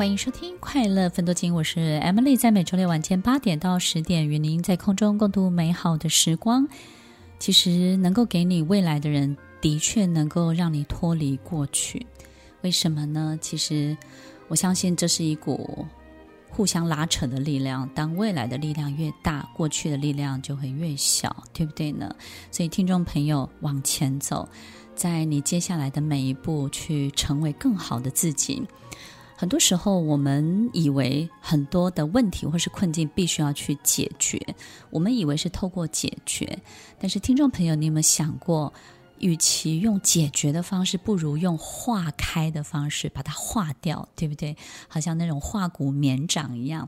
欢迎收听《快乐分多金》，我是 Emily，在每周六晚间八点到十点，与您在空中共度美好的时光。其实，能够给你未来的人，的确能够让你脱离过去。为什么呢？其实，我相信这是一股互相拉扯的力量。当未来的力量越大，过去的力量就会越小，对不对呢？所以，听众朋友，往前走，在你接下来的每一步，去成为更好的自己。很多时候，我们以为很多的问题或是困境必须要去解决，我们以为是透过解决。但是，听众朋友，你有没有想过，与其用解决的方式，不如用化开的方式把它化掉，对不对？好像那种化骨绵掌一样。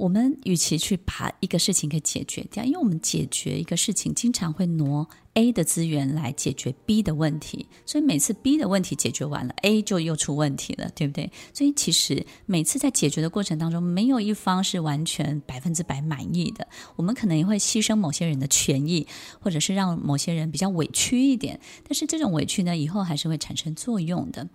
我们与其去把一个事情给解决掉，因为我们解决一个事情，经常会挪 A 的资源来解决 B 的问题，所以每次 B 的问题解决完了，A 就又出问题了，对不对？所以其实每次在解决的过程当中，没有一方是完全百分之百满意的。我们可能也会牺牲某些人的权益，或者是让某些人比较委屈一点，但是这种委屈呢，以后还是会产生作用的。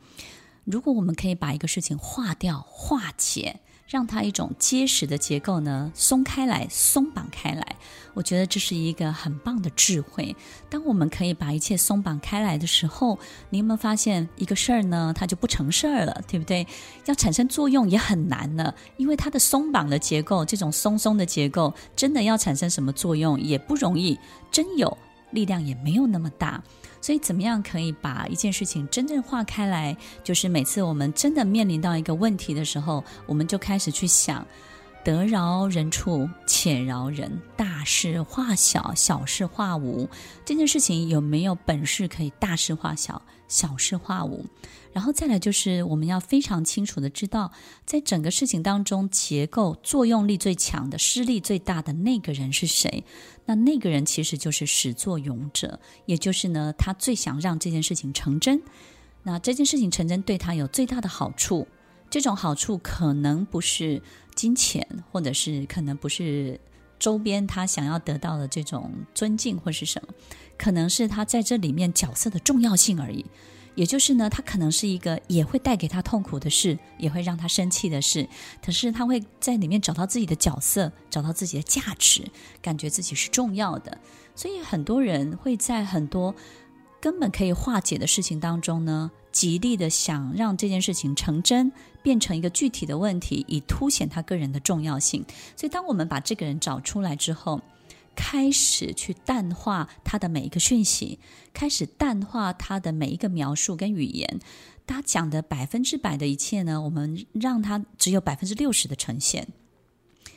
如果我们可以把一个事情化掉、化解。让它一种结实的结构呢，松开来、松绑开来，我觉得这是一个很棒的智慧。当我们可以把一切松绑开来的时候，你有没有发现一个事儿呢？它就不成事儿了，对不对？要产生作用也很难了，因为它的松绑的结构，这种松松的结构，真的要产生什么作用也不容易，真有力量也没有那么大。所以，怎么样可以把一件事情真正化开来？就是每次我们真的面临到一个问题的时候，我们就开始去想：得饶人处且饶人，大事化小，小事化无。这件事情有没有本事可以大事化小，小事化无？然后再来就是，我们要非常清楚的知道，在整个事情当中，结构作用力最强的、施力最大的那个人是谁？那那个人其实就是始作俑者，也就是呢，他最想让这件事情成真。那这件事情成真对他有最大的好处，这种好处可能不是金钱，或者是可能不是周边他想要得到的这种尊敬或是什么，可能是他在这里面角色的重要性而已。也就是呢，他可能是一个也会带给他痛苦的事，也会让他生气的事。可是他会在里面找到自己的角色，找到自己的价值，感觉自己是重要的。所以很多人会在很多根本可以化解的事情当中呢，极力的想让这件事情成真，变成一个具体的问题，以凸显他个人的重要性。所以当我们把这个人找出来之后，开始去淡化他的每一个讯息，开始淡化他的每一个描述跟语言。他讲的百分之百的一切呢，我们让他只有百分之六十的呈现，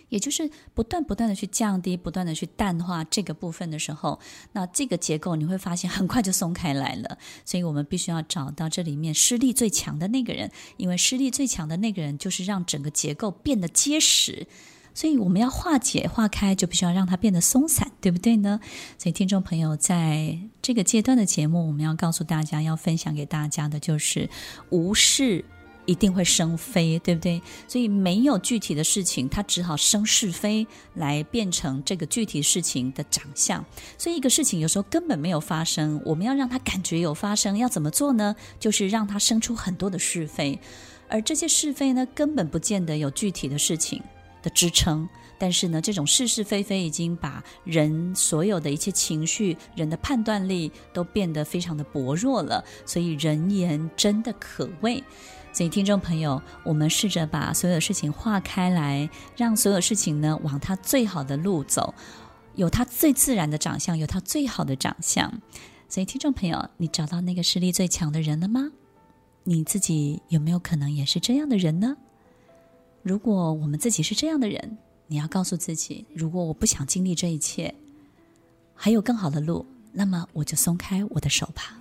也就是不断不断的去降低，不断的去淡化这个部分的时候，那这个结构你会发现很快就松开来了。所以我们必须要找到这里面施力最强的那个人，因为施力最强的那个人就是让整个结构变得结实。所以我们要化解、化开，就必须要让它变得松散，对不对呢？所以听众朋友，在这个阶段的节目，我们要告诉大家，要分享给大家的就是：无视一定会生非，对不对？所以没有具体的事情，它只好生是非来变成这个具体事情的长相。所以一个事情有时候根本没有发生，我们要让它感觉有发生，要怎么做呢？就是让它生出很多的是非，而这些是非呢，根本不见得有具体的事情的支撑，但是呢，这种是是非非已经把人所有的一切情绪、人的判断力都变得非常的薄弱了。所以人言真的可畏。所以听众朋友，我们试着把所有的事情化开来，让所有事情呢往它最好的路走，有它最自然的长相，有它最好的长相。所以听众朋友，你找到那个实力最强的人了吗？你自己有没有可能也是这样的人呢？如果我们自己是这样的人，你要告诉自己：如果我不想经历这一切，还有更好的路，那么我就松开我的手吧。